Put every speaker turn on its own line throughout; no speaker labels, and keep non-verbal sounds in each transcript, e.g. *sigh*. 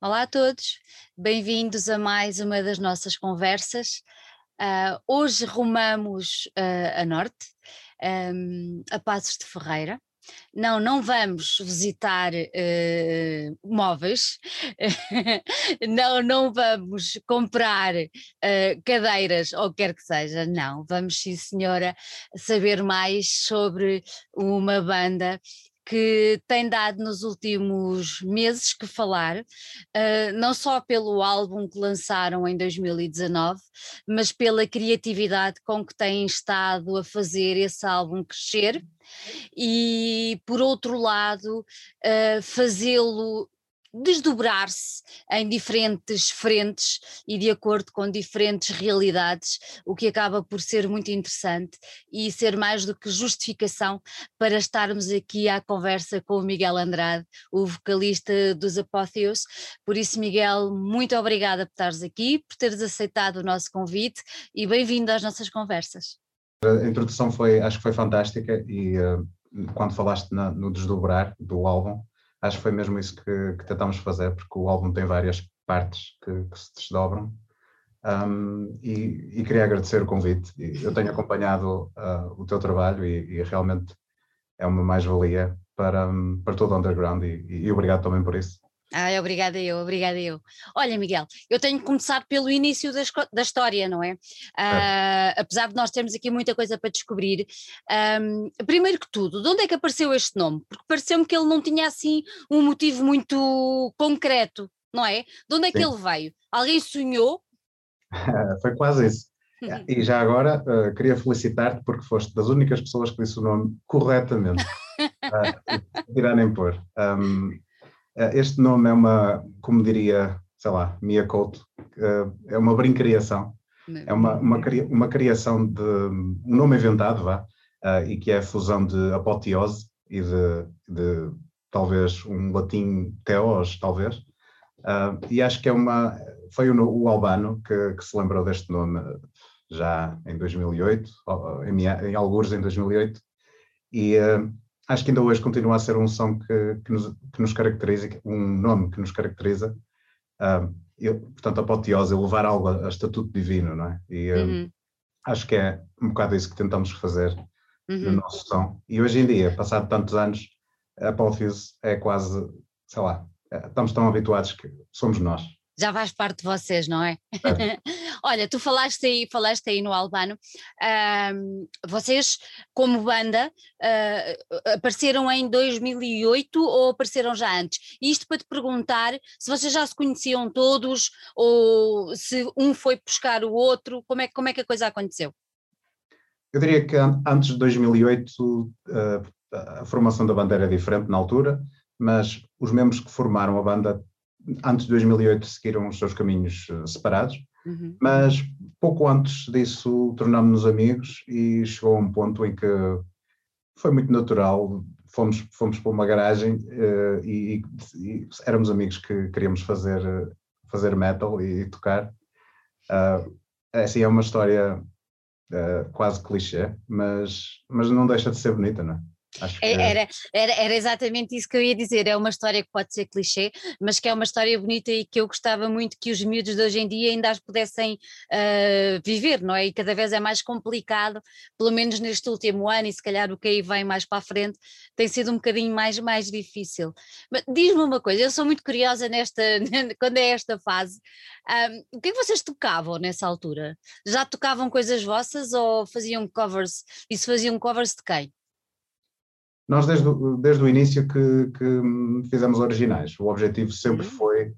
Olá a todos, bem-vindos a mais uma das nossas conversas. Uh, hoje rumamos uh, a norte, um, a Passos de Ferreira. Não, não vamos visitar uh, móveis, *laughs* não, não vamos comprar cadeiras ou quer que seja, não. Vamos, sim, senhora, saber mais sobre uma banda que tem dado nos últimos meses que falar, uh, não só pelo álbum que lançaram em 2019, mas pela criatividade com que têm estado a fazer esse álbum crescer e, por outro lado, uh, fazê-lo desdobrar-se em diferentes frentes e de acordo com diferentes realidades, o que acaba por ser muito interessante e ser mais do que justificação para estarmos aqui à conversa com o Miguel Andrade, o vocalista dos Apótheos. Por isso, Miguel, muito obrigada por estares aqui, por teres aceitado o nosso convite e bem-vindo às nossas conversas.
A introdução foi, acho que foi fantástica e uh, quando falaste na, no desdobrar do álbum, acho que foi mesmo isso que, que tentámos fazer, porque o álbum tem várias partes que, que se desdobram. Um, e, e, queria agradecer o convite. Eu tenho acompanhado uh, o teu trabalho e, e, realmente é uma mais-valia para, para todo o underground e, e obrigado também por isso.
Ai, obrigada eu, obrigada eu. Olha, Miguel, eu tenho que começar pelo início da, da história, não é? Uh, apesar de nós termos aqui muita coisa para descobrir, um, primeiro que tudo, de onde é que apareceu este nome? Porque pareceu-me que ele não tinha assim um motivo muito concreto, não é? De onde é que Sim. ele veio? Alguém sonhou? *laughs*
Foi quase isso. E já agora uh, queria felicitar-te porque foste das únicas pessoas que disse o nome corretamente. uh, tirar nem pôr. Um, este nome é uma, como diria, sei lá, Mia Couto, eh, é uma brincadeira. É uma, uma, uma criação de um nome inventado, vá, uh, e que é a fusão de apoteose e de, de talvez um latim teos, talvez. Uh, e acho que é uma. Foi o, o Albano que, que, se lembrou deste nome já em 2008, em, em alguns em 2008, e uh, acho que ainda hoje continua a ser um som que, que, nos, que nos, caracteriza, um nome que nos caracteriza. Uh, eu, portanto, a apoteose, levar algo a, a, estatuto divino, não é? E uh, uhum. acho que é um bocado isso que tentamos fazer uhum. no nosso som. E hoje em dia, passado tantos anos, a apoteose é quase, sei lá, é, estamos tão habituados que somos nós
já faz parte de vocês, não é? é. *laughs* Olha, tu falaste aí, falaste aí no Albano, uh, vocês como banda uh, apareceram em 2008 ou apareceram já antes? Isto para te perguntar se vocês já se conheciam todos ou se um foi buscar o outro, como é, como é que a coisa aconteceu?
Eu diria que antes de 2008 uh, ah, a formação da banda era diferente na altura, mas os membros que formaram a banda antes de 2008 seguiram os seus caminhos eh, separados, uhum. mas pouco antes disso tornámos-nos amigos e chegou a um ponto em que foi muito natural. Fomos, fomos para uma garagem uh, e, e, éramos amigos que queríamos fazer, fazer metal e, e tocar. Uh, assim, é uma história uh, quase clichê, mas, mas não deixa de ser bonita, não é?
É. Era, era, era exatamente isso que eu ia dizer. É uma história que pode ser clichê, mas que é uma história bonita e que eu gostava muito que os miúdos de hoje em dia ainda as pudessem uh, viver, não é? E cada vez é mais complicado, pelo menos neste último ano, e se calhar o que aí vem mais para a frente tem sido um bocadinho mais, mais difícil. Mas diz-me uma coisa, eu sou muito curiosa nesta, *laughs* quando é esta fase. Um, o que é que vocês tocavam nessa altura? Já tocavam coisas vossas ou faziam covers? E se faziam covers de quem?
Nós, desde, desde o início, que, que fizemos originais. O objetivo sempre uhum. foi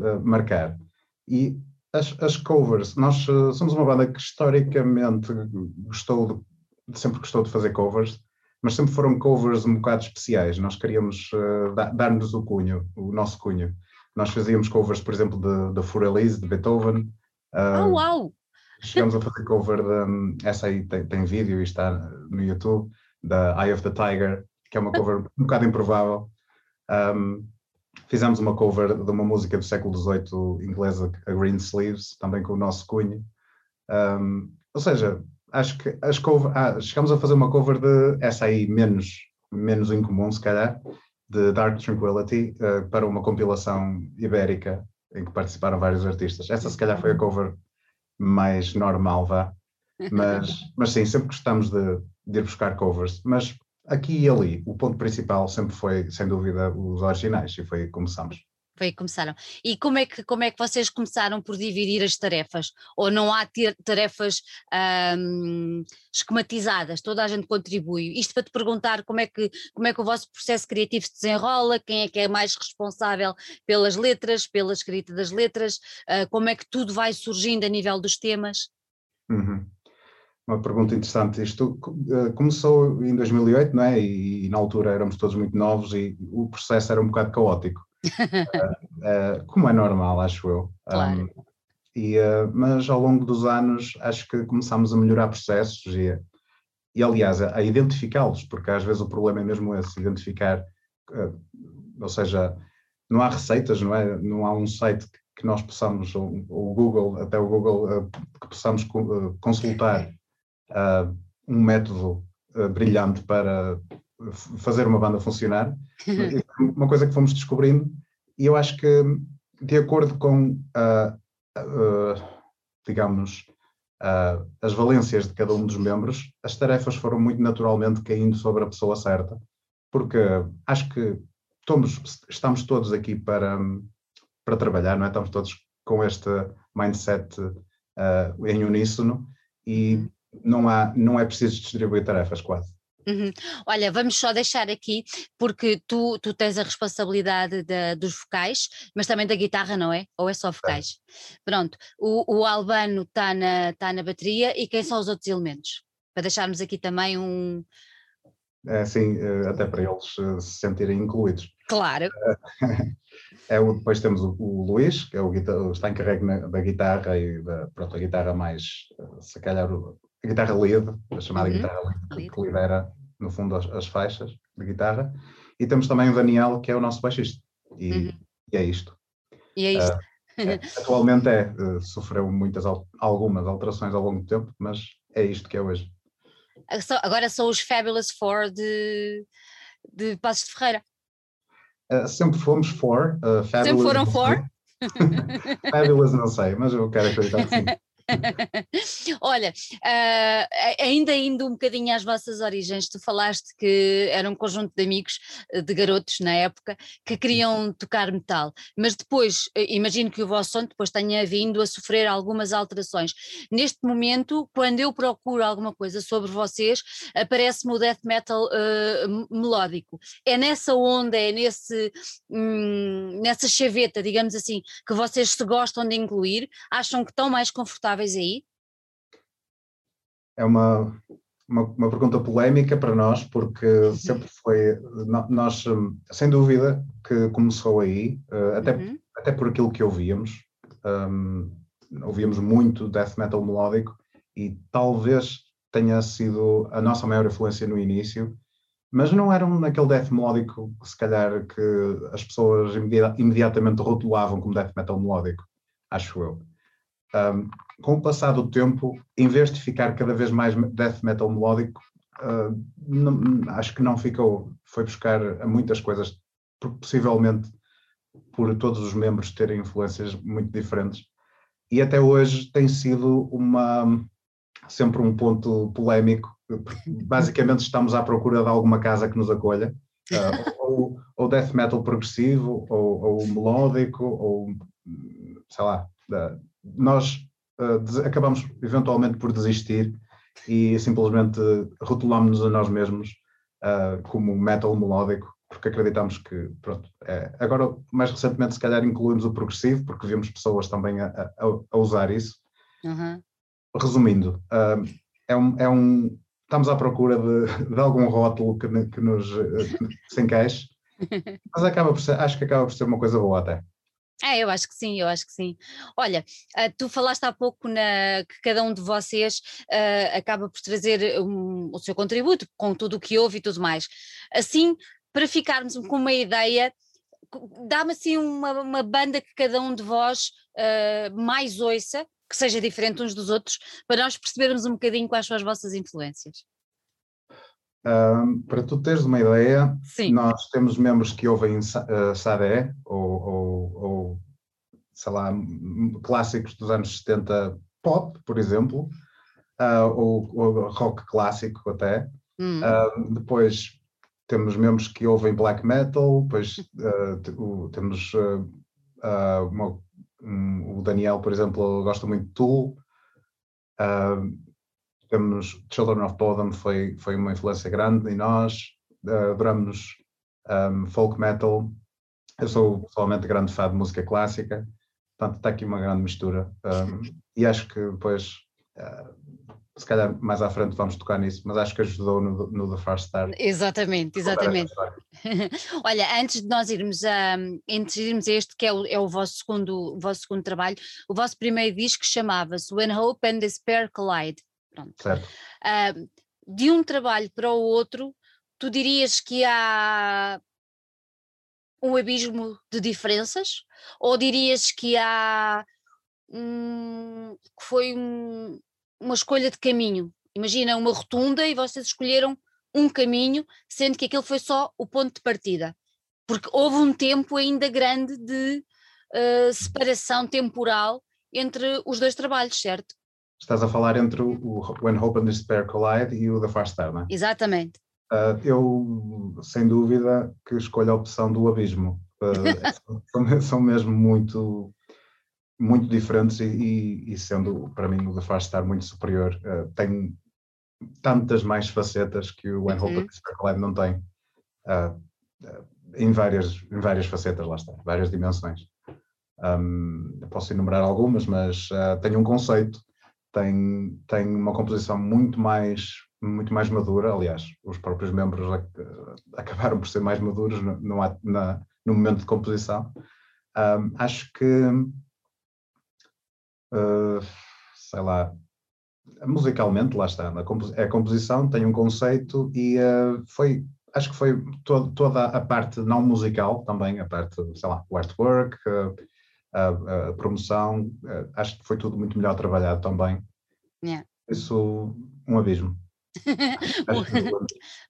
uh, marcar. E as, as, covers, nós uh, somos uma banda que historicamente gostou de, sempre gostou de fazer covers, mas sempre foram covers um bocado especiais. Nós queríamos uh, dar-nos o cunho, o nosso cunho. Nós fazíamos covers, por exemplo, da Furelise, de Beethoven.
Uh, oh, uau!
Chegamos a fazer cover de. Essa aí tem, tem vídeo e está no YouTube da Eye of the Tiger, que é uma cover um bocado improvável. Um, fizemos uma cover de uma música do século XVIII inglesa, a Green Sleeves, também com o nosso cunho. Um, ou seja, acho que as cover, ah, chegamos a fazer uma cover de essa aí menos, menos incomum, se calhar, de Dark Tranquility uh, para uma compilação ibérica em que participaram vários artistas. Essa se calhar foi a cover mais normal, vá. *laughs* Mas, mas sim, sempre gostamos de, de ir buscar covers. Mas aqui e ali, o ponto principal sempre foi, sem dúvida, os originais, e foi aí que começamos.
Foi aí que começaram. E como é que, como é que vocês começaram por dividir as tarefas? Ou não há tarefas hum, esquematizadas, toda a gente contribui? Isto para te perguntar como é, que, como é que o vosso processo criativo se desenrola, quem é que é mais responsável pelas letras, pela escrita das letras, uh, como é que tudo vai surgindo a nível dos temas?
Uhum uma pergunta interessante. Isto uh, começou em 2008, não é? E, e, na altura éramos todos muito novos e o processo era um bocado caótico, uh, *laughs* uh, como é normal, acho eu.
Claro. Um,
e, mas ao longo dos anos acho que começámos a melhorar processos e, e aliás, a, a identificá-los, porque às vezes o problema é mesmo esse, identificar, ou seja, não há receitas, não é? Não há um site que nós possamos, ou o Google, até o Google, que possamos consultar uh, um método uh, brilhante para fazer uma banda funcionar. uma coisa que fomos descobrindo, e eu acho que, de acordo com, uh, digamos, as valências de cada um dos membros, as tarefas foram muito naturalmente caindo sobre a pessoa certa, porque acho que estamos, estamos todos aqui para, para trabalhar, não é? Estamos todos com este mindset uh, em uníssono. E uhum não, há, não é preciso distribuir tarefas quase.
Uhum. Olha, vamos só deixar aqui, porque tu, tu tens a responsabilidade de, dos vocais, mas também da guitarra, não é? Ou é só vocais? É. Pronto, o, o Albano está na, tá na bateria e quem são os outros elementos? Para deixarmos aqui também um.
É sim, eh, até para eles eh, se sentirem incluídos.
Claro. *laughs*
É, o, depois temos o, o Luís, que é o, está encarregue da guitarra e da pronto, a guitarra mais, eh, se calhar, a guitarra lead, a chamada uhum. guitarra lead, que lidera, no fundo, as, as, faixas de guitarra. E temos também o Daniel, que é o nosso baixista. E, uhum. e é isto.
E é isto. Uh,
é, *laughs* atualmente é, uh, sofreu muitas, algumas alterações ao longo do tempo, mas é isto que é hoje.
Agora são os Fabulous Four de, de Passos de Ferreira.
Uh, sempre fomos four. Uh,
sempre foram four? *laughs* *laughs*
fabulous não sei, mas eu quero acreditar que sim. *laughs*
Olha, uh, ainda indo um bocadinho às vossas origens, tu falaste que era um conjunto de amigos, eh, de garotos na época, que queriam tocar metal, mas depois, eh, imagino que o vosso som depois tenha vindo a sofrer algumas alterações. Neste momento, quando eu procuro alguma coisa sobre vocês, aparece-me o death metal uh, melódico. É nessa onda, é nesse, hum, nessa chaveta, digamos assim, que vocês se gostam de incluir, acham que estão mais confortáveis aí?
É uma, uma, uma, pergunta polémica para nós, porque sempre foi, nós, sem dúvida, que começou aí, eh, até, uhum. até por aquilo que ouvíamos, um, ouvíamos muito death metal melódico e talvez tenha sido a nossa maior influência no início, mas não era um naquele death melódico, se calhar, que as pessoas imediatamente rotulavam como death metal melódico, acho eu. Um, com o passar do tempo, em vez de ficar cada vez mais death metal melódico, uh, acho que não ficou. Foi buscar muitas coisas, possivelmente por todos os membros terem influências muito diferentes. E até hoje tem sido uma sempre um ponto polémico. Basicamente estamos à procura de alguma casa que nos acolha, uh, ou, ou, death metal progressivo, ou, ou melódico, ou sei lá. Nós uh, acabamos eventualmente por desistir e simplesmente rotulámos-nos a nós mesmos uh, como metal melódico, porque acreditamos que, pronto, é. agora mais recentemente se calhar incluímos o progressivo, porque vimos pessoas também a, a, a usar isso.
Uhum.
Resumindo, uh, é, um, é um, estamos à procura de, de algum rótulo que, que nos que se encaixe, *laughs* mas acaba ser, acho que acaba por ser uma coisa boa até.
É, eu acho que sim, eu acho que sim. Olha, uh, tu falaste há pouco na, que cada um de vocês uh, acaba por trazer um, o seu contributo com tudo o que houve e tudo mais. Assim, para ficarmos com uma ideia, dá-me assim uma, uma, banda que cada um de vós uh, mais ouça, que seja diferente uns dos outros, para nós percebermos um bocadinho quais são as vossas influências.
Para tu teres uma ideia, Sim. nós temos membros que ouvem uh, Sade ou, ou, sei lá, clássicos dos anos 70 pop, por exemplo, uh, ou, ou, rock clássico até. Hum. Uh, depois temos membros que ouvem black metal, depois uh, temos uma, um, o Daniel, por exemplo, gosta muito de Tool. temos Children of Bodom, foi, foi uma influência grande em nós. adoramos um, folk metal. Eu sou pessoalmente grande fã de música clássica. Portanto, está aqui uma grande mistura. Um, e acho que depois, uh, se calhar mais à frente vamos tocar nisso, mas acho que ajudou no, no The Far Start.
Exatamente, exatamente. *laughs* Olha, antes de nós irmos a, antes de irmos a este, que é o, é o, vosso segundo, o vosso segundo trabalho, o vosso primeiro disco chamava-se When Hope and Despair Collide. Pronto.
Certo.
Uh, de um trabalho para o outro, tu dirias que há um abismo de diferenças? Ou dirias que há um, que foi um, uma escolha de caminho? Imagina uma rotunda e vocês escolheram um caminho, sendo que aquele foi só o ponto de partida. Porque houve um tempo ainda grande de uh, separação temporal entre os dois trabalhos, certo?
Estás a falar entre o When Hope and Despair Collide e o The Far Star, não é?
Exatamente.
Uh, eu, sem dúvida, que escolho a opção do abismo. Uh, *laughs* são, são, mesmo muito, muito diferentes e, e, sendo, para mim, o The Fast Star muito superior, uh, tem tantas mais facetas que o When uhum. Hope não tem. em, várias, em várias facetas, lá está, várias dimensões. Um, posso enumerar algumas, mas tem um conceito, tem, tem uma composição muito mais muito mais madura, aliás, os próprios membros acabaram por ser mais maduros no, no, na, no momento de composição. Um, acho que, uh, sei lá, musicalmente, lá está, a, composição tem um conceito e uh, foi, acho que foi todo, toda a parte não musical também, a parte, sei lá, o artwork, uh, a, a, promoção, acho que foi tudo muito melhor trabalhado também.
Yeah.
Isso, um abismo.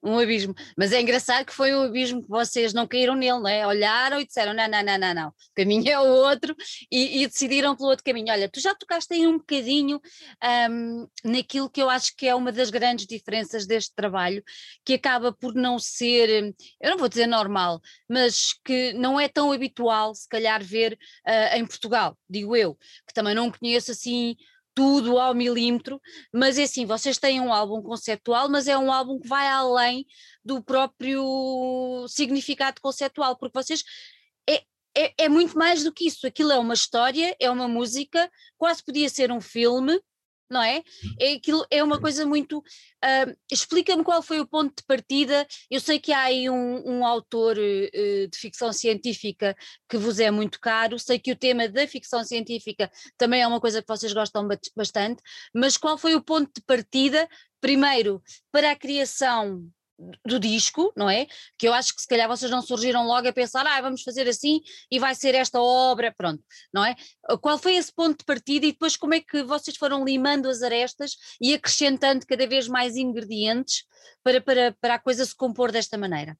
Um, *laughs* um, abismo. Mas é engraçado que foi um abismo que vocês não caíram nele, não é? Olharam e disseram: não, não, não, não, não, o caminho é o outro e, e decidiram pelo outro caminho. Olha, tu já tocaste aí um bocadinho um, naquilo que eu acho que é uma das grandes diferenças deste trabalho, que acaba por não ser, eu não vou dizer normal, mas que não é tão habitual, se calhar, ver uh, em Portugal, digo eu, que também não conheço assim tudo ao milímetro, mas é assim, vocês têm um álbum conceptual, mas é um álbum que vai além do próprio significado conceptual, porque vocês é, é, é muito mais do que isso, aquilo é uma história, é uma música, quase podia ser um filme, não é? É, aquilo, é uma coisa muito. Uh, Explica-me qual foi o ponto de partida. Eu sei que há aí um, um autor uh, de ficção científica que vos é muito caro, sei que o tema da ficção científica também é uma coisa que vocês gostam bastante, mas qual foi o ponto de partida, primeiro, para a criação do disco, não é? Que eu acho que se calhar vocês não surgiram logo a pensar, ah, vamos fazer assim e vai ser esta obra, pronto, não é? Qual foi esse ponto de partida e depois como é que vocês foram limando as arestas e acrescentando cada vez mais ingredientes para, para, para a coisa se compor desta maneira?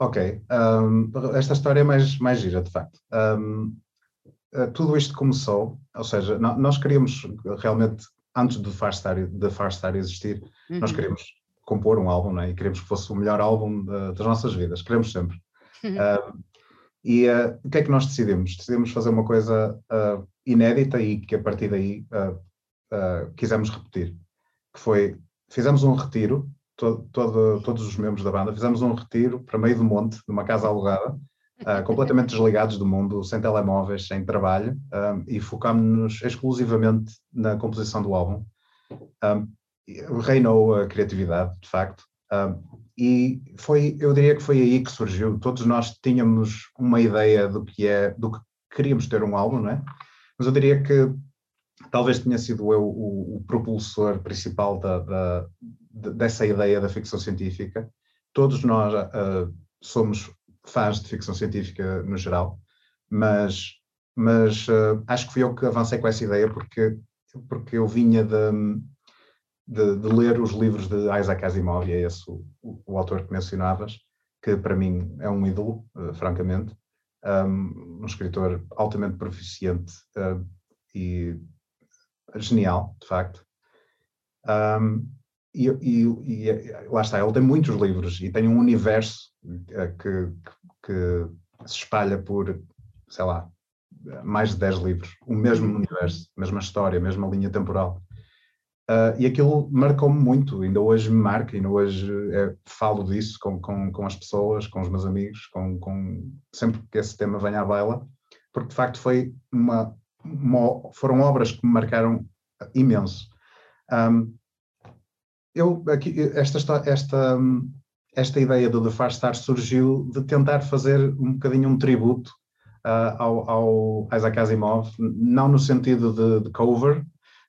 Ok, um, esta história é mais, mais gira, de facto. Um, eh, tudo isto começou, ou seja, nós queríamos realmente antes do Far Star, de Far Star existir, uhum. nós queríamos compor um álbum, né? e queremos que fosse o melhor álbum de, das nossas vidas, queremos sempre. Uh, e uh, o que é que nós decidimos? Decidimos fazer uma coisa uh, inédita e que a partir daí quisemos repetir, que foi, fizemos um retiro, todo, todos os membros da banda, fizemos um retiro para meio do monte, numa casa alugada, *laughs* completamente desligados do mundo, sem telemóveis, sem trabalho, e focámos-nos exclusivamente na composição do álbum. Um, reinou a criatividade, de facto, e foi, eu diria que foi aí que surgiu. Todos nós tínhamos uma ideia do que é, do que queríamos ter um álbum, não é? Mas eu diria que talvez tenha sido eu o, o propulsor principal da, da, dessa ideia da ficção científica. Todos nós uh, somos fãs de ficção científica no geral, mas, mas uh, acho que fui eu que avancei com essa ideia porque, porque eu vinha de, de, de, ler os livros de Isaac Asimov, e é esse o, o, autor que mencionavas, que para mim é um ídolo, uh, francamente, um, um, escritor altamente proficiente uh, e genial, de facto. Um, e, e, e, lá está, ele tem muitos livros e tem um universo uh, que, que, se espalha por, sei lá, mais de 10 livros, o mesmo universo, mesma história, mesma linha temporal. Uh, e aquilo marcou-me muito, ainda hoje me marca, ainda hoje é, falo disso com, com, com, as pessoas, com os meus amigos, com, com, sempre que esse tema venha à baila, porque de facto foi uma, uma foram obras que me marcaram imenso. Um, eu, aqui, esta, esta, esta ideia do The Far Star surgiu de tentar fazer um bocadinho um tributo uh, ao, ao Isaac Asimov, não no sentido de, de cover,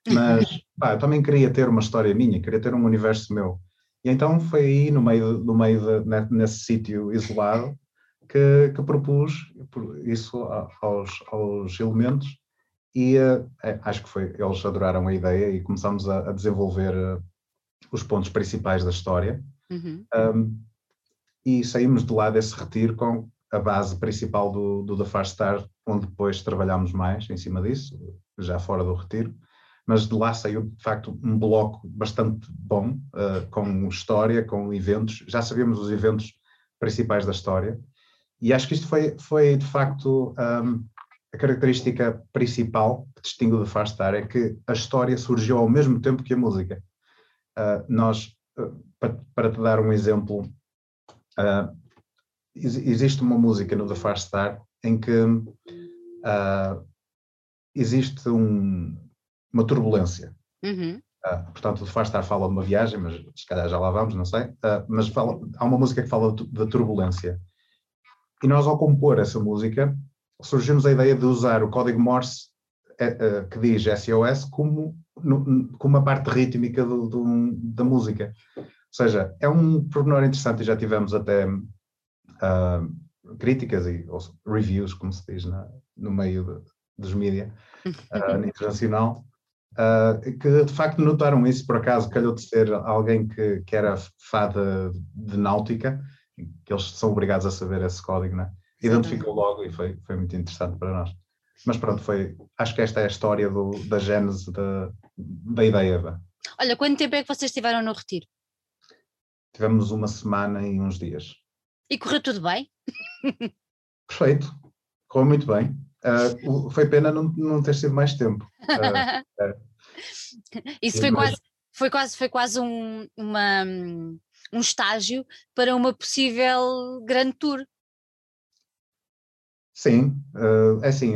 *laughs* mas pá, eu também queria ter uma história minha, queria ter um universo meu. E então foi aí, no meio, no meio de, nesse sítio isolado, que, que, propus isso aos, aos elementos e uh, acho que foi, eles adoraram a ideia e começamos a, a desenvolver uh, os pontos principais da história. Uhum. Um, e saímos de lá desse retiro com a base principal do, do The Far Star, onde depois trabalhámos mais em cima disso, já fora do retiro mas de lá saiu de facto um bloco bastante bom, uh, com história, com eventos, já sabíamos os eventos principais da história, e acho que isto foi, foi de facto um, a característica principal que distingue o The Far Star, é que a história surgiu ao mesmo tempo que a música. Uh, nós, uh, para, para, te dar um exemplo, existe uma música no The Far Star em que existe um, uma turbulência. Uhum. Uh, portanto, o Far Star fala de uma viagem, mas se calhar já lá vamos, não sei. Uh, mas fala, há uma música que fala da turbulência. E nós, ao compor essa música, surgiu-nos a ideia de usar o código Morse uh, que diz SOS como, no, como uma parte rítmica do, do, da música. Ou seja, é um pormenor interessante e já tivemos até críticas e ou, reviews, como se diz na, no meio de, dos mídias *laughs* internacional, Uh, que de facto notaram isso, por acaso calhou de ser alguém que, que era fada de náutica, que eles são obrigados a saber esse código, né? identificou logo e foi, foi muito interessante para nós. Mas pronto, foi, acho que esta é a história do, da gênese da, da ideia.
Olha, quanto tempo é que vocês estiveram no retiro?
Tivemos uma semana e uns dias.
E correu tudo bem?
Perfeito, correu muito bem. Uh, foi pena não, não ter sido mais tempo. Uh, *laughs*
Isso foi quase, foi quase, foi quase um, uma, um estágio para uma possível grande tour.
Sim, é assim,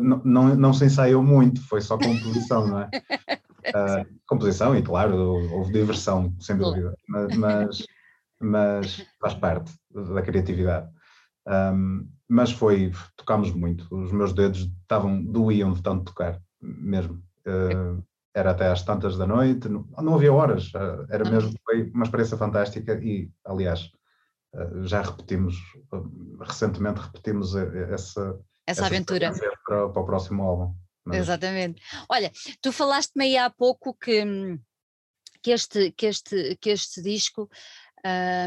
não, não, não se ensaiou muito, foi só composição, não é? *laughs* Uh, composição e, claro, houve diversão, sem dúvida, mas, mas, mas faz parte da criatividade. Um, mas foi, tocámos muito, os meus dedos estavam, doíam de tanto tocar, mesmo. Uh, era até às tantas da noite, não, não havia horas, uh, era mesmo, foi uma experiência fantástica e, aliás, uh, já repetimos, recentemente repetimos essa,
essa, essa aventura
para, para, o próximo álbum.
Mas... Exatamente. Olha, tu falaste-me aí há pouco que, que, este, que, este, que este disco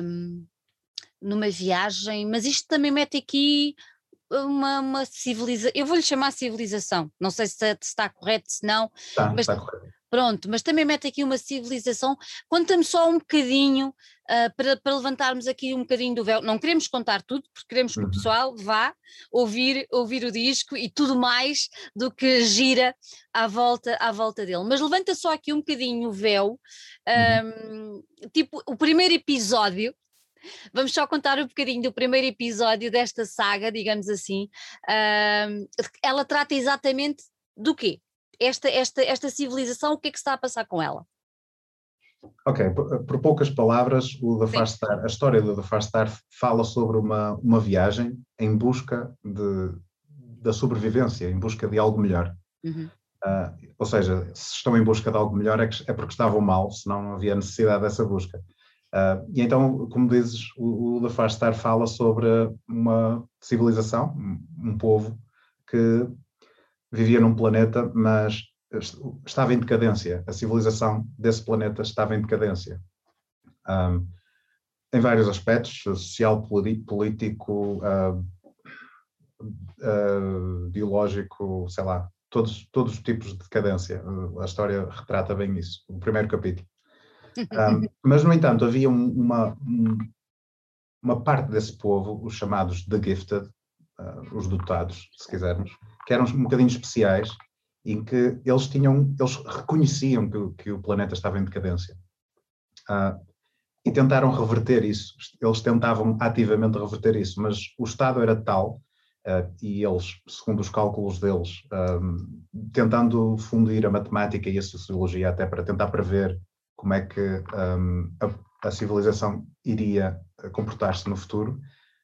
um, numa viagem, mas isto também mete aqui uma, uma civilização, eu vou-lhe chamar civilização, não sei se, se está correto, se não,
está, mas, está correto.
pronto, mas também mete aqui uma civilização, conta-me só um bocadinho uh, para, para levantarmos aqui um bocadinho do véu, não queremos contar tudo, porque queremos que uhum. o pessoal vá ouvir, ouvir o disco e tudo mais do que gira à volta, à volta dele, mas levanta só aqui um bocadinho o véu, uhum. um, tipo o primeiro episódio, Vamos só contar um bocadinho do primeiro episódio desta saga, digamos assim. Uh, ela trata exatamente do quê? Esta, esta, esta civilização, o que é que está a passar com ela?
Ok, por, por poucas palavras, o The Star, a história do The Far Star fala sobre uma, uma viagem em busca de, da sobrevivência, em busca de algo melhor. Uhum. Uh, ou seja, se estão em busca de algo melhor é, que, é porque estavam mal, senão não havia necessidade dessa busca. Uh, e então, como dizes, o, o The Far Star fala sobre uma civilização, um, um povo que vivia num planeta, mas estava em decadência, a civilização desse planeta estava em decadência. Um, em vários aspectos, social, político, uh, uh, biológico, sei lá, todos, todos os tipos de decadência. A história retrata bem isso, o primeiro capítulo. Um, mas, no entanto, havia uma, uma parte desse povo, os chamados The Gifted, uh, os dotados, se quisermos, que eram um bocadinho especiais, em que eles tinham, eles reconheciam que, que o planeta estava em decadência. Uh, e tentaram reverter isso. Eles tentavam ativamente reverter isso, mas o Estado era tal Uh, e eles, segundo os cálculos deles, um, tentando fundir a matemática e a sociologia até para tentar prever como é que um, a, a, civilização iria comportar-se no futuro,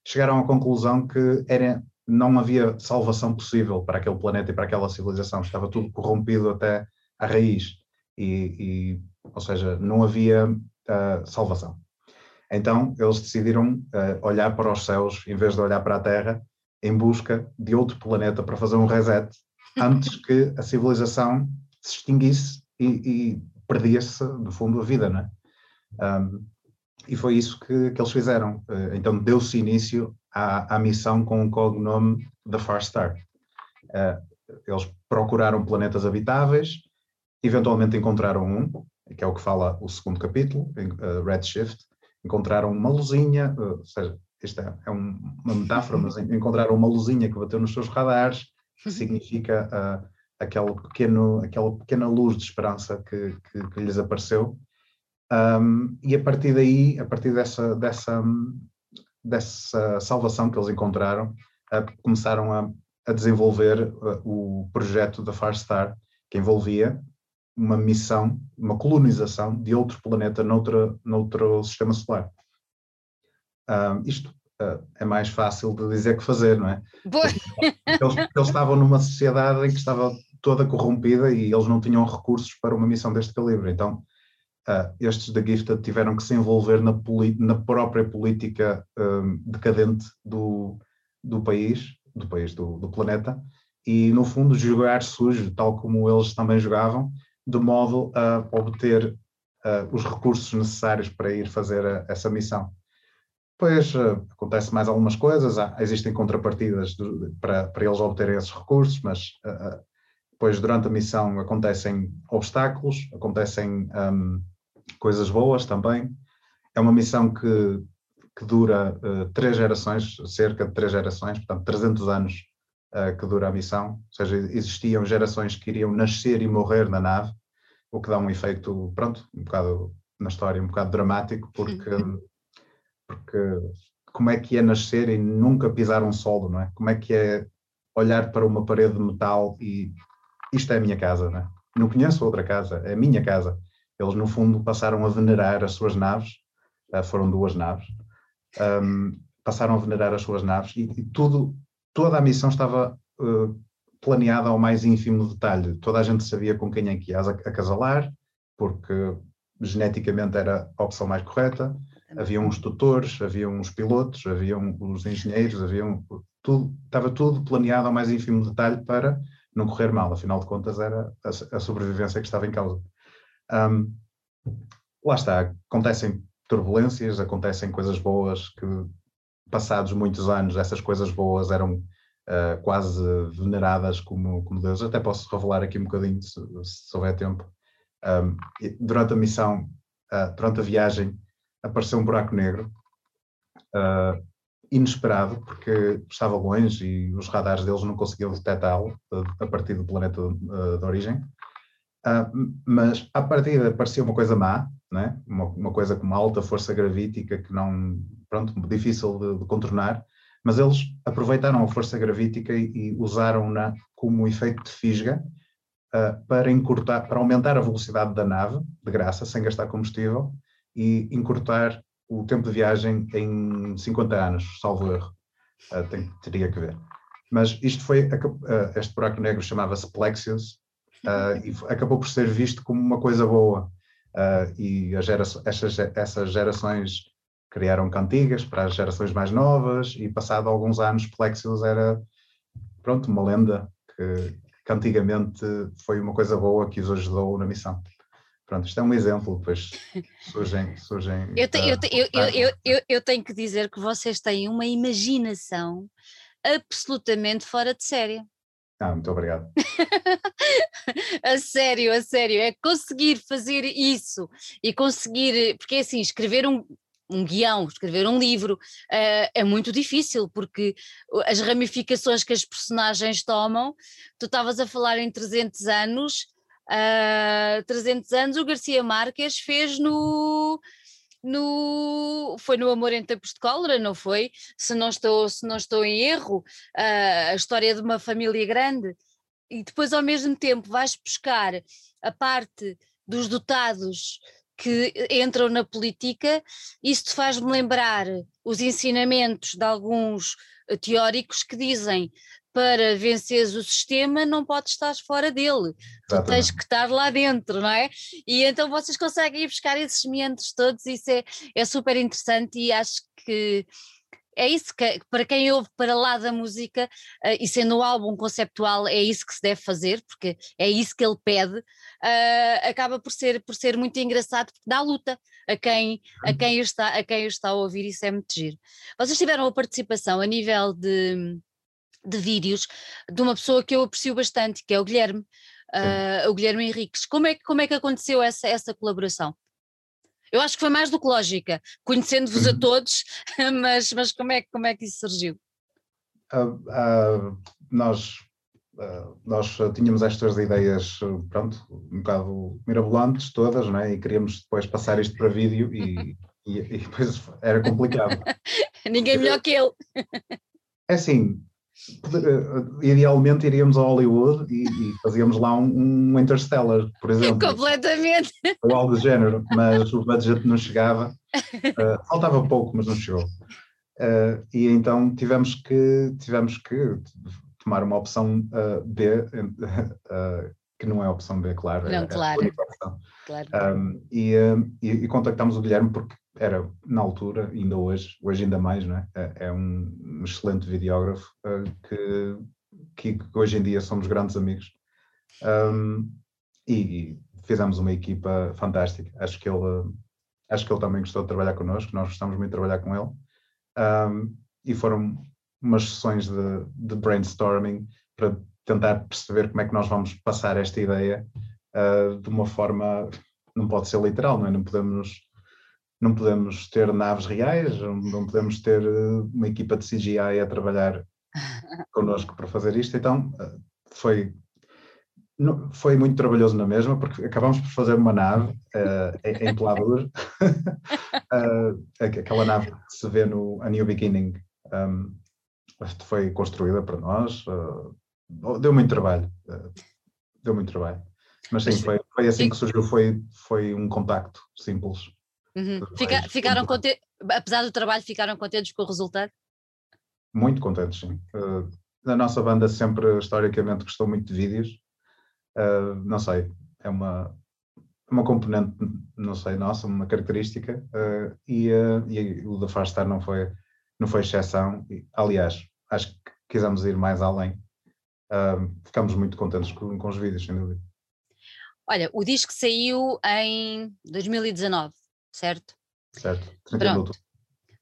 chegaram à conclusão que era, não havia salvação possível para aquele planeta e para aquela civilização, estava tudo corrompido até à raiz, e, e ou seja, não havia uh, salvação. Então eles decidiram uh, olhar para os céus em vez de olhar para a Terra em busca de outro planeta para fazer um reset antes *laughs* que a civilização se extinguisse e, e perdia-se, no fundo, a vida, né? Um, e foi isso que, que eles fizeram. Uh, então deu-se início à, à, missão com o cognome The Far Star. Uh, eles procuraram planetas habitáveis, eventualmente encontraram um, que é o que fala o segundo capítulo, uh, Redshift, encontraram uma luzinha, ou seja, isto é, é um, uma metáfora, mas *laughs* encontraram uma luzinha que bateu nos seus radares, que significa uh, aquele pequeno, aquela pequena luz de esperança que, que, que lhes apareceu. Um, e a partir daí, a partir dessa, dessa, dessa salvação que eles encontraram, uh, começaram a, a desenvolver uh, o projeto da Far Star, que envolvia uma missão, uma colonização de outro planeta noutro, noutro sistema solar. Isto é mais fácil de dizer que fazer, não é? Eles, eles, estavam numa sociedade em que estava toda corrompida e eles não tinham recursos para uma missão deste calibre. Então, uh, estes da Gifted tiveram que se envolver na, na própria política um, decadente do, do país, do país, do, do planeta, e no fundo jogar sujo, tal como eles também jogavam, de modo a obter uh, os recursos necessários para ir fazer a, essa missão. Depois uh, acontece mais algumas coisas, há, existem contrapartidas de, para, para eles obterem esses recursos, mas uh, depois durante a missão acontecem obstáculos, acontecem um, coisas boas também. É uma missão que, que dura uh, três gerações, cerca de três gerações, portanto 300 anos que dura a missão, ou seja, existiam gerações que iriam nascer e morrer na nave, o que dá um efeito, pronto, um bocado na história, um bocado dramático, porque porque como é que é nascer e nunca pisar um solo, não é? Como é que é olhar para uma parede de metal e isto é a minha casa, não é? Não conheço outra casa, é a minha casa. Eles, no fundo, passaram a venerar as suas naves, uh, foram duas naves, um, passaram a venerar as suas naves e, e, tudo, toda a missão estava uh, planeada ao mais ínfimo detalhe. Toda a gente sabia com quem é que ia acasalar, porque geneticamente era a opção mais correta, havia uns tutores, havia uns pilotos, havia os engenheiros, havia tudo, estava tudo planeado ao mais ínfimo detalhe para não correr mal, afinal de contas era a, a sobrevivência que estava em causa. Um, lá está, acontecem turbulências, acontecem coisas boas que passados muitos anos essas coisas boas eram uh, quase veneradas como, como Deus. Até posso revelar aqui um bocadinho se, se houver tempo. Um, durante a missão, uh, durante a viagem, apareceu um buraco negro uh, inesperado, porque estava longe e os radares deles não conseguiam detectá-lo a partir do planeta uh, de origem. Uh, mas a partir parecia uma coisa má, né? uma, uma coisa com uma alta força gravítica que não, pronto, difícil de, de contornar, mas eles aproveitaram a força gravítica e, e usaram-na como efeito de fisga para encurtar, para aumentar a velocidade da nave, de graça, sem gastar combustível, e encurtar o tempo de viagem em 50 anos, salvo erro. Uh, tem, teria que ver. Mas isto foi, uh, este buraco negro chamava-se Plexius uh, e acabou por ser visto como uma coisa boa. e gera, essas, essas gerações criaram cantigas para as gerações mais novas e passado alguns anos Plexius era, pronto, uma lenda que, que antigamente foi uma coisa boa que os ajudou na missão. Pronto, isto é um exemplo, depois surgem. surgem *laughs*
eu, te, eu, te, eu, eu, eu, eu tenho que dizer que vocês têm uma imaginação absolutamente fora de série.
Ah, muito obrigado. *laughs*
a sério, a sério, é conseguir fazer isso e conseguir, porque é assim, escrever um, um guião, escrever um livro uh, é muito difícil porque as ramificações que as personagens tomam, tu estavas a falar em 300 anos, uh, eh, 300 anos o Garcia Marques fez no no, foi no Amor em Tempos de Cólera, não foi? Se não estou, se não estou em erro, uh, a história de uma família grande, e depois ao mesmo tempo vais buscar a parte dos dotados que entram na política, isso faz-me lembrar os ensinamentos de alguns teóricos que dizem para venceres o sistema não podes estar fora dele, tu tens que estar lá dentro, não é? E então vocês conseguem ir buscar esses meandros todos, isso é, é super interessante e acho que é isso que, para quem ouve para lá da música, uh, e sendo um álbum conceptual, é isso que se deve fazer, porque é isso que ele pede, uh, acaba por ser, por ser muito engraçado, porque dá luta a quem, a, quem está, a quem está a ouvir, isso é muito giro. Vocês tiveram a participação a nível de de vídeos de uma pessoa que eu aprecio bastante, que é o Guilherme, uh, o Guilherme Henriques. Como é, como é que aconteceu essa, essa colaboração? Eu acho que foi mais do que lógica, conhecendo-vos a uhum. todos, *laughs* mas, mas como, é, como é que isso surgiu?
Uh, uh, nós, nós tínhamos estas ideias, pronto, um bocado mirabolantes todas, não é? E queríamos depois passar isto para vídeo e, e, e depois era complicado. *laughs*
Ninguém melhor que ele.
É assim, idealmente iríamos a Hollywood e, e fazíamos lá um, um, Interstellar, por *laughs* exemplo.
Completamente.
Ou algo do género, mas o budget não chegava. Uh, faltava pouco, mas não chegou. Uh, e então tivemos que, tivemos que tomar uma opção uh, B, que não é a opção B, claro.
Não,
é,
claro.
É
claro.
Um, e, e, e contactámos o Guilherme porque era na altura, ainda hoje, hoje ainda mais, não é? É, é um excelente videógrafo uh, que, que hoje em dia somos grandes amigos. Um, e, e, fizemos uma equipa fantástica. Acho que ele, acho que ele também gostou de trabalhar connosco, nós gostamos muito de trabalhar com ele. Um, e foram umas sessões de, de, brainstorming para tentar perceber como é que nós vamos passar esta ideia uh, de uma forma, não pode ser literal, não é? Não podemos não podemos ter naves reais, não podemos ter eh, uma equipa de CGI a trabalhar *laughs* connosco para fazer isto, então eh, foi, foi muito trabalhoso na mesma, porque acabamos por fazer uma nave uh, em Pladur, uh, *laughs* aquela nave que se vê no A New Beginning, um, foi construída para nós, uh, deu muito trabalho, deu muito trabalho. Mas sim, foi, foi assim que surgiu, foi, foi um contacto simples.
Uhum. Fica, ficaram contentes, apesar do trabalho, ficaram contentes com o resultado?
Muito contentes, sim. Uh, a nossa banda sempre, historicamente, gostou muito de vídeos. Uh, não sei, é uma, uma componente, não sei, nossa, uma característica. Uh, e, e, o da Far Star não foi, não foi exceção. Aliás, acho que quisemos ir mais além. ficamos muito contentes com, com os vídeos, sem dúvida.
Olha, o disco saiu em 2019 certo?
Certo,
Pronto.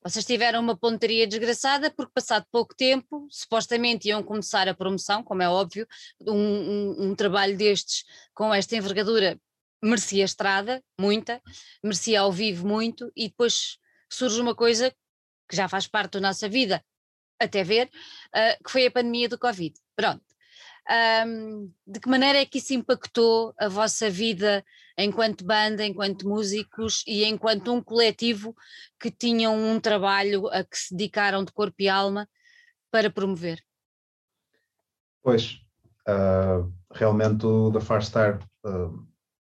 Vocês tiveram uma pontaria desgraçada porque passado pouco tempo, supostamente iam começar a promoção, como é óbvio, um, um, um trabalho destes com esta envergadura merecia estrada, muita, merecia ao vivo muito, e depois surge uma coisa que já faz parte da nossa vida, até ver, uh, que foi a pandemia do Covid. Pronto. Um, de que maneira é que isso impactou a vossa vida enquanto banda, enquanto músicos e enquanto um coletivo que tinham um trabalho a que se dedicaram de corpo e alma para promover?
Pois, uh, realmente o The Far Star, uh,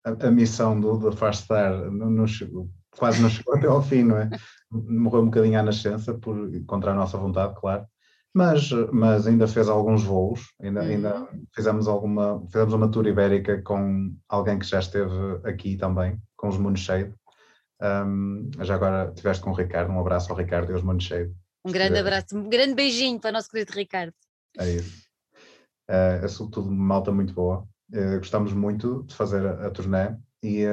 a, a, missão do The Far Star não, não chegou, quase não chegou *laughs* até ao fim, não é? Morreu um bocadinho à nascença, por, contra a nossa vontade, claro mas, mas ainda fez alguns voos, ainda, uhum. ainda fizemos alguma, fizemos uma tour ibérica com alguém que já esteve aqui também, com os Moonshade. Um, já agora estiveste com o Ricardo, um abraço ao Ricardo e aos Moonshade.
Um grande abraço, um grande beijinho para o nosso querido Ricardo.
É isso. é sobretudo uma malta muito boa. gostamos muito de fazer a, a turnê e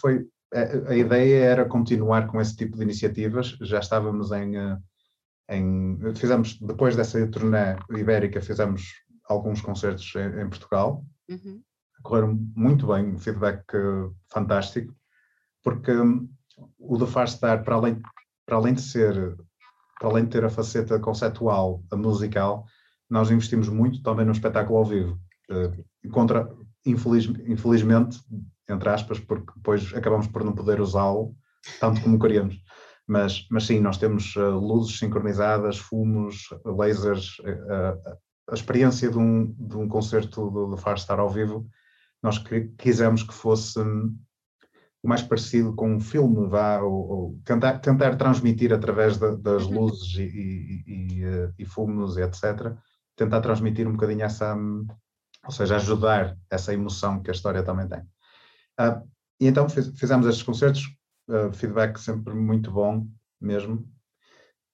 foi a, a, ideia era continuar com esse tipo de iniciativas. Já estávamos em, em fizemos depois dessa turnê ibérica fizemos alguns concertos em, em Portugal. Uhum. Correram muito bem, um feedback fantástico, porque um, o The Far Star, para além, para além de ser, para além de ter a faceta conceptual, a musical, nós investimos muito também no espetáculo ao vivo. Uh, contra, infeliz, infelizmente, entre aspas, porque depois acabamos por não poder usá-lo tanto como queríamos. Mas, mas sim, nós temos uh, luzes sincronizadas, fumos, lasers, uh, a experiência de um, de um concerto do, do Far Star ao vivo, nós quisemos que fosse hum, o mais parecido com um filme, vá, ou, ou tentar, tentar transmitir através das uhum. luzes e, e, e, eh, e, fumos e etc., tentar transmitir um bocadinho essa, hum, ou seja, ajudar essa emoção que a história também tem. Uh, e então fiz, fizemos estes concertos, uh, feedback sempre muito bom mesmo,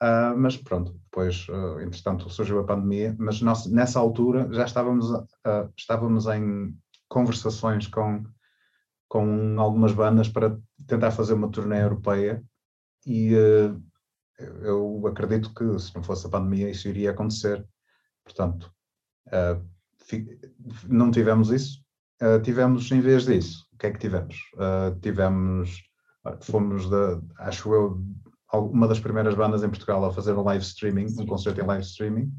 uh, mas pronto, depois, uh, entretanto, surgiu a pandemia, mas nós, nessa altura já estávamos, uh, estávamos em conversações com com algumas bandas para tentar fazer uma turnê europeia e eu acredito que se não fosse a pandemia isso iria acontecer. Portanto, não tivemos isso. Tivemos, em vez disso, o que é que tivemos? tivemos, fomos, da, acho eu, uma das primeiras bandas em Portugal a fazer um live streaming, um concerto em live streaming.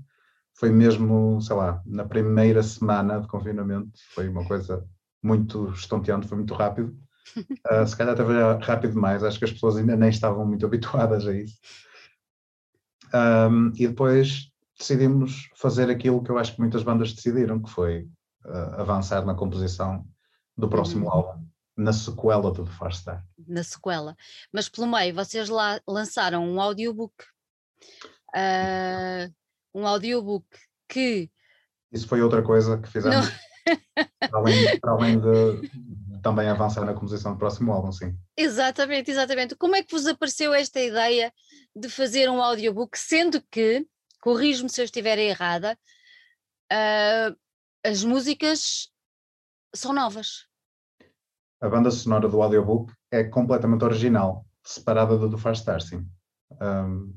Foi mesmo, sei lá, na primeira semana de confinamento, foi uma coisa muito estonteante, foi muito rápido. Uh, *laughs* se calhar estava rápido demais, acho que as pessoas ainda nem estavam muito habituadas a isso. Um, e depois decidimos fazer aquilo que eu acho que muitas bandas decidiram, que foi uh, avançar na composição do próximo uhum. álbum, na sequela do The Far Star.
Na sequela. Mas pelo meio, vocês lá lançaram um audiobook. Uh, um audiobook que.
Isso foi outra coisa que fizemos. *laughs* Para além, para além de também avançar na composição do próximo álbum, sim.
Exatamente, exatamente. Como é que vos apareceu esta ideia de fazer um audiobook, sendo que, corrijo-me se eu estiver errada, uh, as músicas são novas?
A banda sonora do audiobook é completamente original, separada do do Fast Star, sim. Um,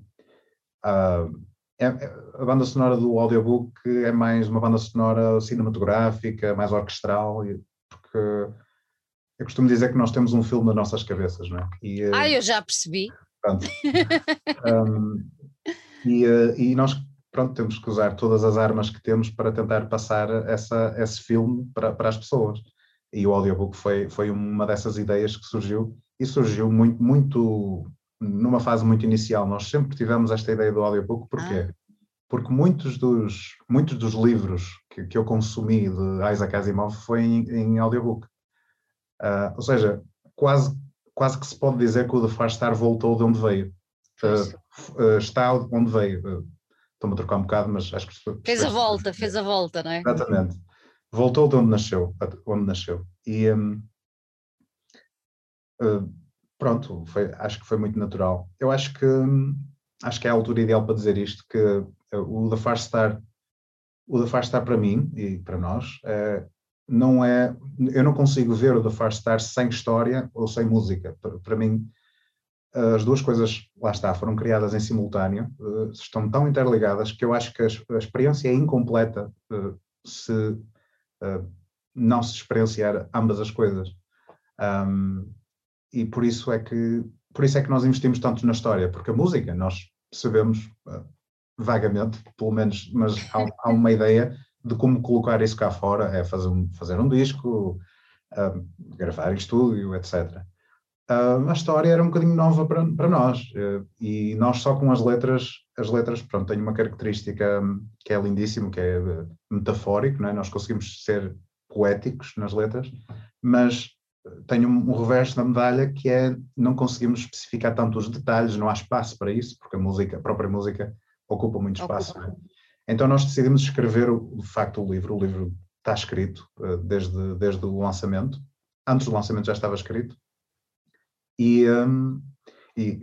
uh, é, é, a banda sonora do audiobook é mais uma banda sonora cinematográfica, mais orquestral, porque eu costumo dizer que nós temos um filme nas nossas cabeças, não é?
E, eh, ah, eu já percebi.
Pronto. *laughs* um, e, eh, e, nós, pronto, temos que usar todas as armas que temos para tentar passar essa, esse filme para, para as pessoas. E o audiobook foi, foi uma dessas ideias que surgiu, e surgiu muito, muito numa fase muito inicial, nós sempre tivemos esta ideia do audiobook, porquê? Ah. Porque muitos dos, muitos dos livros que, que eu consumi de Isaac Asimov foi em, em audiobook. Uh, ou seja, quase, quase que se pode dizer que o The Far Star voltou de onde veio. Uh, uh, está onde veio. Estou-me a trocar um bocado, mas acho que...
Fez a volta, fez a volta, não é?
Exatamente. Voltou de onde nasceu. Onde nasceu. E... Um, pronto, foi, acho que foi muito natural. Eu acho que acho que é a altura ideal para dizer isto, que eh, o The Far Star, o The Far Star para mim e para nós, é, não é, eu não consigo ver o The Far Star sem história ou sem música. Para, para mim, as duas coisas, lá está, foram criadas em simultâneo, estão tão interligadas que eu acho que a, experiência é incompleta se não se experienciar ambas as coisas. Um, e por isso é que por isso é que nós investimos tanto na história, porque a música nós sabemos uh, vagamente, pelo menos, mas há, há, uma ideia de como colocar isso cá fora, é fazer um, fazer um disco, uh, gravar em estúdio, etc. Uh, a história era um bocadinho nova para, para nós e nós só com as letras, as letras, pronto, têm uma característica um, que é lindíssimo, que é metafórico, não é? nós conseguimos ser poéticos nas letras, mas tem um, um reverso da medalha que é não conseguimos especificar tanto os detalhes, não há espaço para isso, porque a música, a própria música ocupa muito espaço. Ocupa. Então nós decidimos escrever, de facto, o livro. O livro está escrito desde, desde o lançamento. Antes do lançamento já estava escrito. E, um, e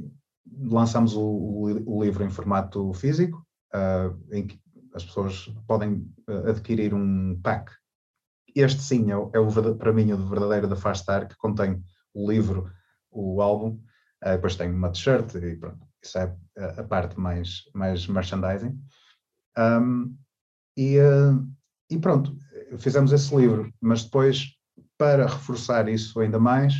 lançamos o, o, livro em formato físico, uh, em, as pessoas podem adquirir um pack. Este sim é, o, é o para mim o verdadeiro da Fast Star, que contém o livro, o álbum, depois tem uma t-shirt e pronto, isso é a parte mais, mais merchandising. Um, e, e pronto, fizemos esse livro, mas depois, para reforçar isso ainda mais,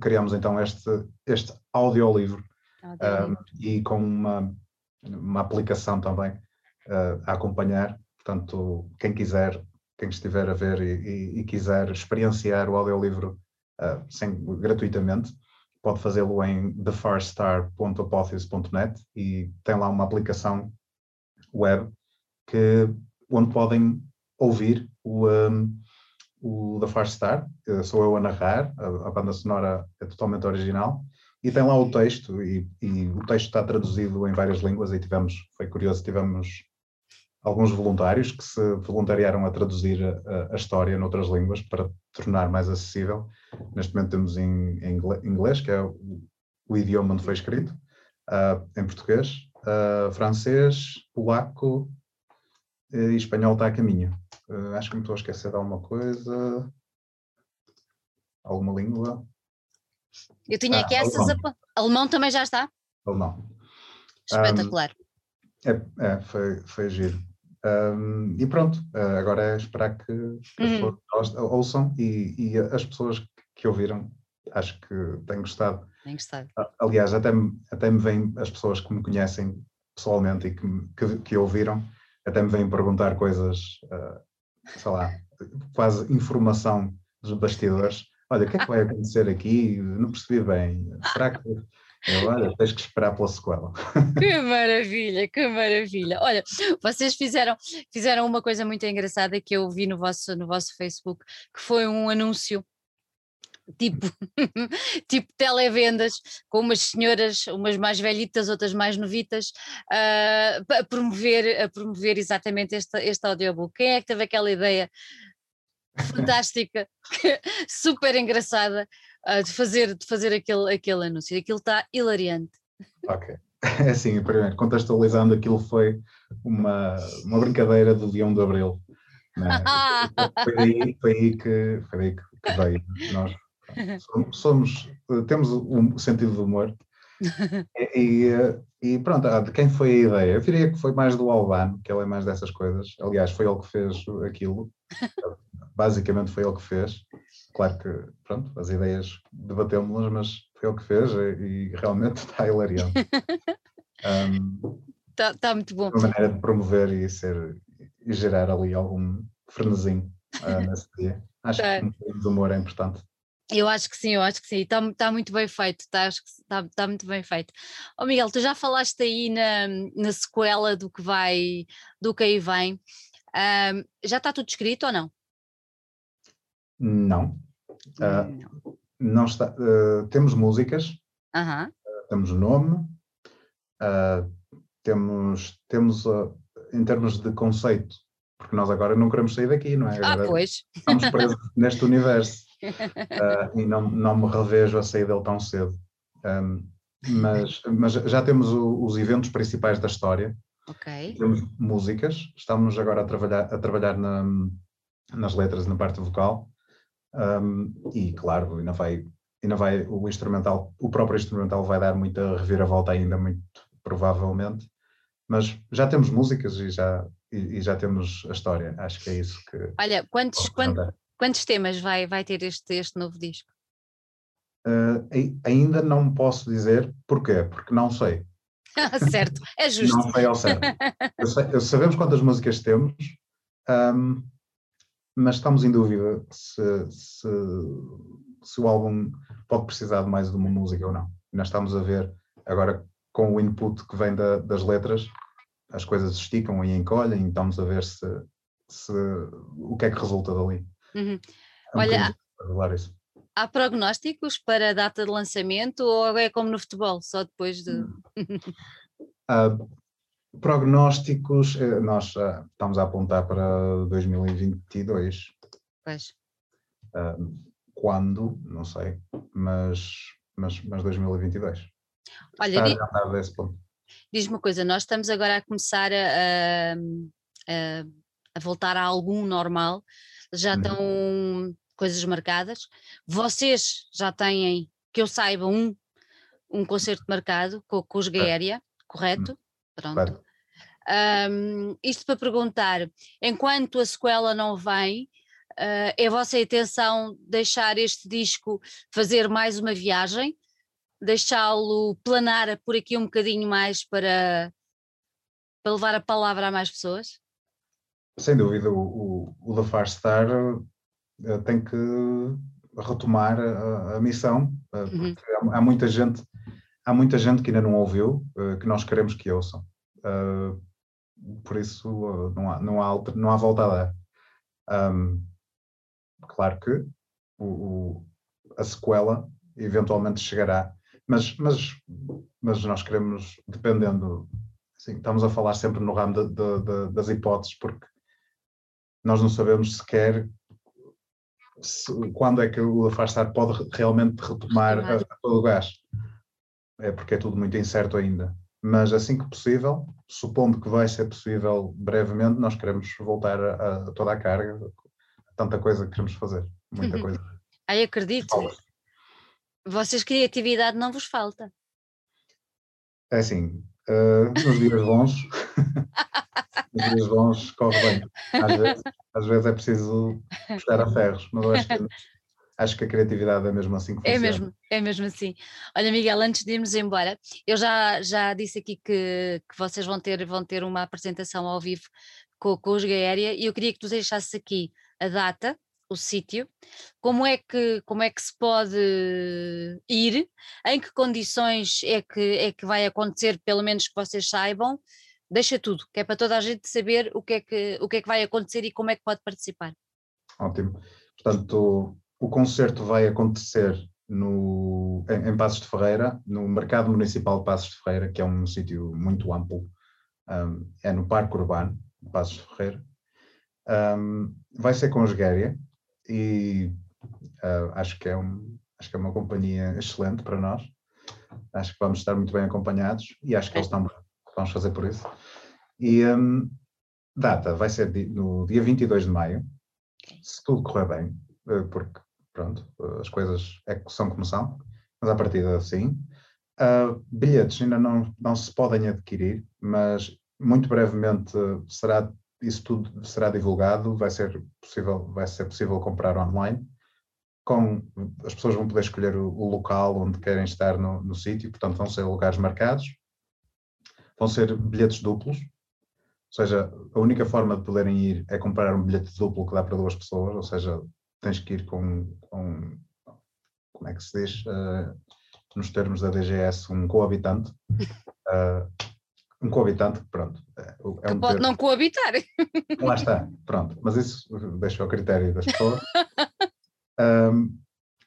criamos então este, este audiolivro um, e com uma, uma aplicação também uh, a acompanhar. Portanto, quem quiser, quem estiver a ver e, e, e quiser experienciar o audiolivro uh, sem, gratuitamente, pode fazê-lo em thefarstar.apotheos.net e tem lá uma aplicação web que, onde podem ouvir o, um, o The Far Star, sou eu a narrar, a, a, banda sonora é totalmente original, e tem lá o texto, e, e, o texto está traduzido em várias línguas, e tivemos, foi curioso, tivemos alguns voluntários que se voluntariaram a traduzir a, a história noutras línguas para tornar mais acessível. Neste momento temos em, em inglês, que é o, o, idioma onde foi escrito, uh, em português, uh, francês, polaco, e espanhol está a caminho. Uh, acho que me estou a esquecer de alguma coisa. Alguma língua.
Eu tinha aqui ah, essas. Alemão. alemão também já está?
Alemão.
Espetacular.
Um, é, é, foi, foi giro. Um, e pronto, uh, agora é esperar que, que uhum. as pessoas ouçam e, e, as pessoas que ouviram, acho que têm gostado.
Têm gostado.
Aliás, até, até me vêm as pessoas que me conhecem pessoalmente e que, que, que ouviram até me vêm perguntar coisas, uh, sei lá, quase informação dos bastidores. Olha, o que é que vai acontecer aqui? Não percebi bem. Será que. Eu, olha, tens que esperar pela sequela. *laughs*
Que maravilha, que maravilha. Olha, vocês fizeram, fizeram uma coisa muito engraçada que eu vi no vosso, no vosso Facebook, que foi um anúncio tipo, *laughs* tipo televendas, com umas senhoras, umas mais velhitas, outras mais novitas, uh, a, promover, a promover exatamente este, este audiobook. Quem é que teve aquela ideia fantástica, *laughs* super engraçada, uh, de fazer, de fazer aquele, aquele anúncio? Aquilo está hilariante.
Ok. *laughs* É assim, primeiro, contextualizando, aquilo foi uma, uma brincadeira do Leão de Abril. Né? foi, aí, foi aí que, foi aí que veio. Nós somos, temos um sentido de humor. *laughs* e, e, pronto, ah, de quem foi a ideia? Eu diria que foi mais do Albano, que ele é mais dessas coisas. Aliás, foi ele que fez aquilo. *laughs* Basicamente foi ele que fez. Claro que, pronto, as ideias debatemos-las, mas foi ele que fez e, e realmente está hilariante. *laughs*
Está um, tá, tá muito bom.
Uma maneira de promover e ser e gerar ali algum frenesim uh, nesse dia. Acho tá. que o humor é importante.
Eu acho que sim, eu acho que sim, está tá muito bem feito, está tá, tá muito bem feito. Oh, Miguel, tu já falaste aí na, na sequela do que vai, do que aí vem, um, já está tudo escrito ou não?
Não. Uh, não. não. está, uh, temos músicas, uh -huh. temos nome, temos, temos em termos de conceito, porque nós agora não queremos sair daqui, não é?
Ah, pois.
Estamos presos neste universo uh, e não, não me revejo a sair dele tão cedo. Um, mas, mas já temos o, os eventos principais da história.
Ok.
Temos músicas, estamos agora a trabalhar, a trabalhar na, nas letras, na parte vocal. Um, e claro, ainda vai, ainda vai o instrumental, o próprio instrumental vai dar muita reviravolta ainda, muito provavelmente. Mas já temos músicas e já, e, e já temos a história. Acho que é isso que.
Olha, quantos, quantos, Quantos temas vai, vai ter este, este novo disco?
Uh, ainda não posso dizer porquê, porque não sei. *laughs*
certo, é justo.
Não sei ao certo. *laughs* Eu sei, eu sabemos quantas músicas temos, um, mas estamos em dúvida se, se, se, o álbum pode precisar de mais de uma música ou não. Nós estamos a ver agora com o input que vem da, das letras, as coisas esticam e encolhem, estamos a ver se, se o que é que resulta dali.
Uhum. É um Olha, há prognósticos para a data de lançamento ou é como no futebol, só depois de.
uh, *laughs* prognósticos, eh, nós uh, estamos a apontar para 2022.
Pois.
Uh, quando? Não sei, mas, mas, mas 2022.
Olha, diz, diz-me uma coisa, nós estamos agora a começar a, uh, a voltar a algum normal, já uhum. estão coisas marcadas. Vocês já têm, que eu saiba, um, um concerto marcado com, com os Gaéria, correto? Uhum. Pronto. Claro. Um, isto para perguntar, enquanto a sequela não vem, uh, é vossa intenção deixar este disco fazer mais uma viagem? Deixá-lo planar por aqui um bocadinho mais para, para levar a palavra a mais pessoas?
Sem dúvida, o, o, o The Far Star uh, tem que retomar a, a missão, uh, uhum. porque há, há, muita gente, há muita gente que ainda não ouviu, uh, que nós queremos que ouçam. por isso não há, não, há, não há volta a dar. Um, claro que o, o, a sequela eventualmente chegará, mas, mas, mas nós queremos, dependendo, assim, estamos a falar sempre no ramo de, de, de, das hipóteses, porque nós não sabemos sequer se, quando é que o Afastar pode realmente retomar a, a todo o gás. É porque é tudo muito incerto ainda. Mas assim que possível, supondo que vai ser possível brevemente, nós queremos voltar a, a toda a carga, tanta coisa que queremos fazer, muita coisa.
Ai, acredito. Vocês criatividade não vos falta.
É assim, uh, nos dias bons, *laughs* nos dias bons corre bem. Às vezes, às vezes é preciso puxar a ferros, mas acho que, *laughs* acho que a criatividade é mesmo assim que
é funciona. É mesmo, é mesmo assim. Olha, Miguel, antes de irmos embora, eu já, já disse aqui que, que vocês vão ter, vão ter uma apresentação ao vivo com, com os Gaéria e eu queria que tu deixasses aqui a data, o sítio, como é que como é que se pode ir, em que condições é que é que vai acontecer, pelo menos que vocês saibam, deixa tudo, que é para toda a gente saber o que é que o que é que vai acontecer e como é que pode participar.
Ótimo. Portanto, o, concerto vai acontecer no, em, em, Passos de Ferreira, no Mercado Municipal de Passos de Ferreira, que é um sítio muito amplo, um, é no Parque Urbano de Passos de Ferreira. Um, vai ser com Esguéria e uh, acho, que é um, acho que é uma companhia excelente para nós. Acho que vamos estar muito bem acompanhados e acho que eles estão, vamos fazer por isso. E um, data vai ser no dia 22 de maio, se tudo correr bem, eh, porque pronto, as coisas é, são como são, mas a partida sim. Uh, bilhetes ainda não, não se podem adquirir, mas muito brevemente será isso tudo será divulgado, vai ser possível, vai ser possível comprar online. Com, as pessoas vão poder escolher o, o local onde querem estar no, no sítio, portanto vão ser lugares marcados. Vão ser bilhetes duplos, ou seja, a única forma de poderem ir é comprar um bilhete duplo que dá para duas pessoas, ou seja, tens que ir com, com como é que se diz, uh, nos termos da DGS, um coabitante. Uh, *laughs* um coabitante, pronto.
É, é um que pode termo. não coabitar.
Lá está, pronto. Mas isso deixa ao critério das pessoas. *laughs* um,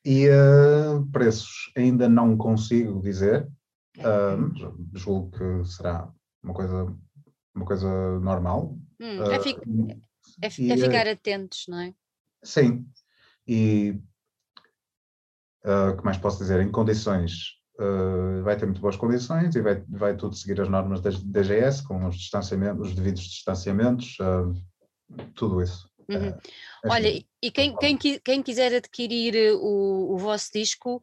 e uh, preços ainda não consigo dizer. Uh, julgo que será uma coisa, uma coisa normal.
Hum, é, fi é, é, ficar atentos, não é?
Sim. E o que mais posso dizer? Em condições uh, vai ter muito boas condições e vai, vai tudo seguir as normas da DGS, com os distanciamentos, os devidos distanciamentos, uh, tudo isso.
Uhum. É Olha, assim. e quem, quem, quem, quiser adquirir o, o vosso disco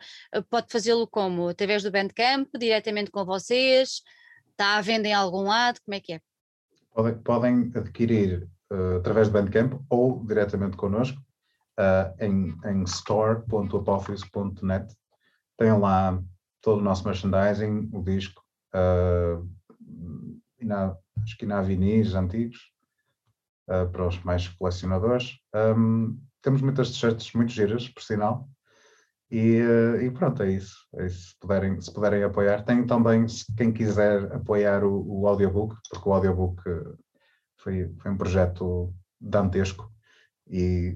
pode fazê-lo como? Através do Bandcamp, diretamente com vocês? Está à venda em algum lado? Como é que é?
Podem, podem adquirir uh, através do Bandcamp ou diretamente connosco uh, em, em store.apophis.net. Tem lá todo o nosso merchandising, o disco, uh, na, acho que na vinis antigos, uh, para os mais colecionadores. Um, temos muitas t-shirts muito giras, por sinal. E, uh, e, pronto, é isso. É isso. Se, puderem, se puderem apoiar. Tem também, se quem quiser apoiar o, o audiobook, porque o audiobook foi, foi um projeto dantesco e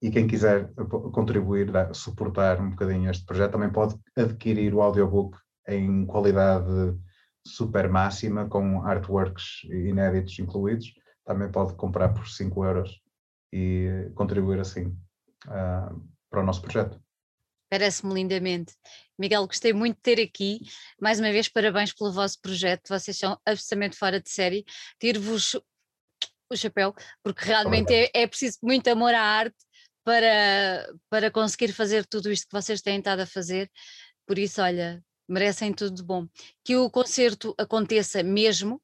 e quem quiser contribuir, suportar um bocadinho este projeto, também pode adquirir o audiobook em qualidade super máxima, com artworks inéditos incluídos. Também pode comprar por 5 euros e contribuir assim uh, para o nosso projeto.
Parece-me lindamente. Miguel, gostei muito de ter aqui. Mais uma vez, parabéns pelo vosso projeto. Vocês são absolutamente fora de série. Tiro-vos o chapéu, porque realmente é, é preciso muito amor à arte para, para conseguir fazer tudo isto que vocês têm estado a fazer. Por isso, olha, merecem tudo de bom. Que o concerto aconteça mesmo,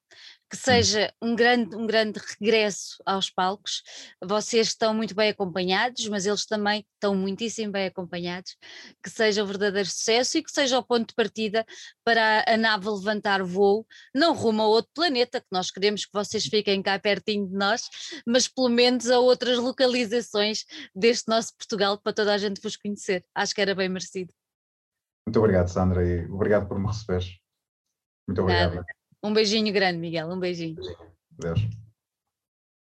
que hum. seja um grande, um grande regresso aos palcos. Vocês estão muito bem acompanhados, mas eles também estão muitíssimo bem acompanhados. Que seja um verdadeiro sucesso e que seja o ponto de partida para a nave levantar voo, não rumo a outro planeta, que nós queremos que vocês fiquem cá pertinho de nós, mas pelo menos a outras localizações deste nosso Portugal para toda a gente vos conhecer. Acho que era bem merecido.
Muito obrigado, Sandra, e obrigado por me receberes. Muito obrigado.
Um beijinho grande, Miguel, um beijinho.
Deus.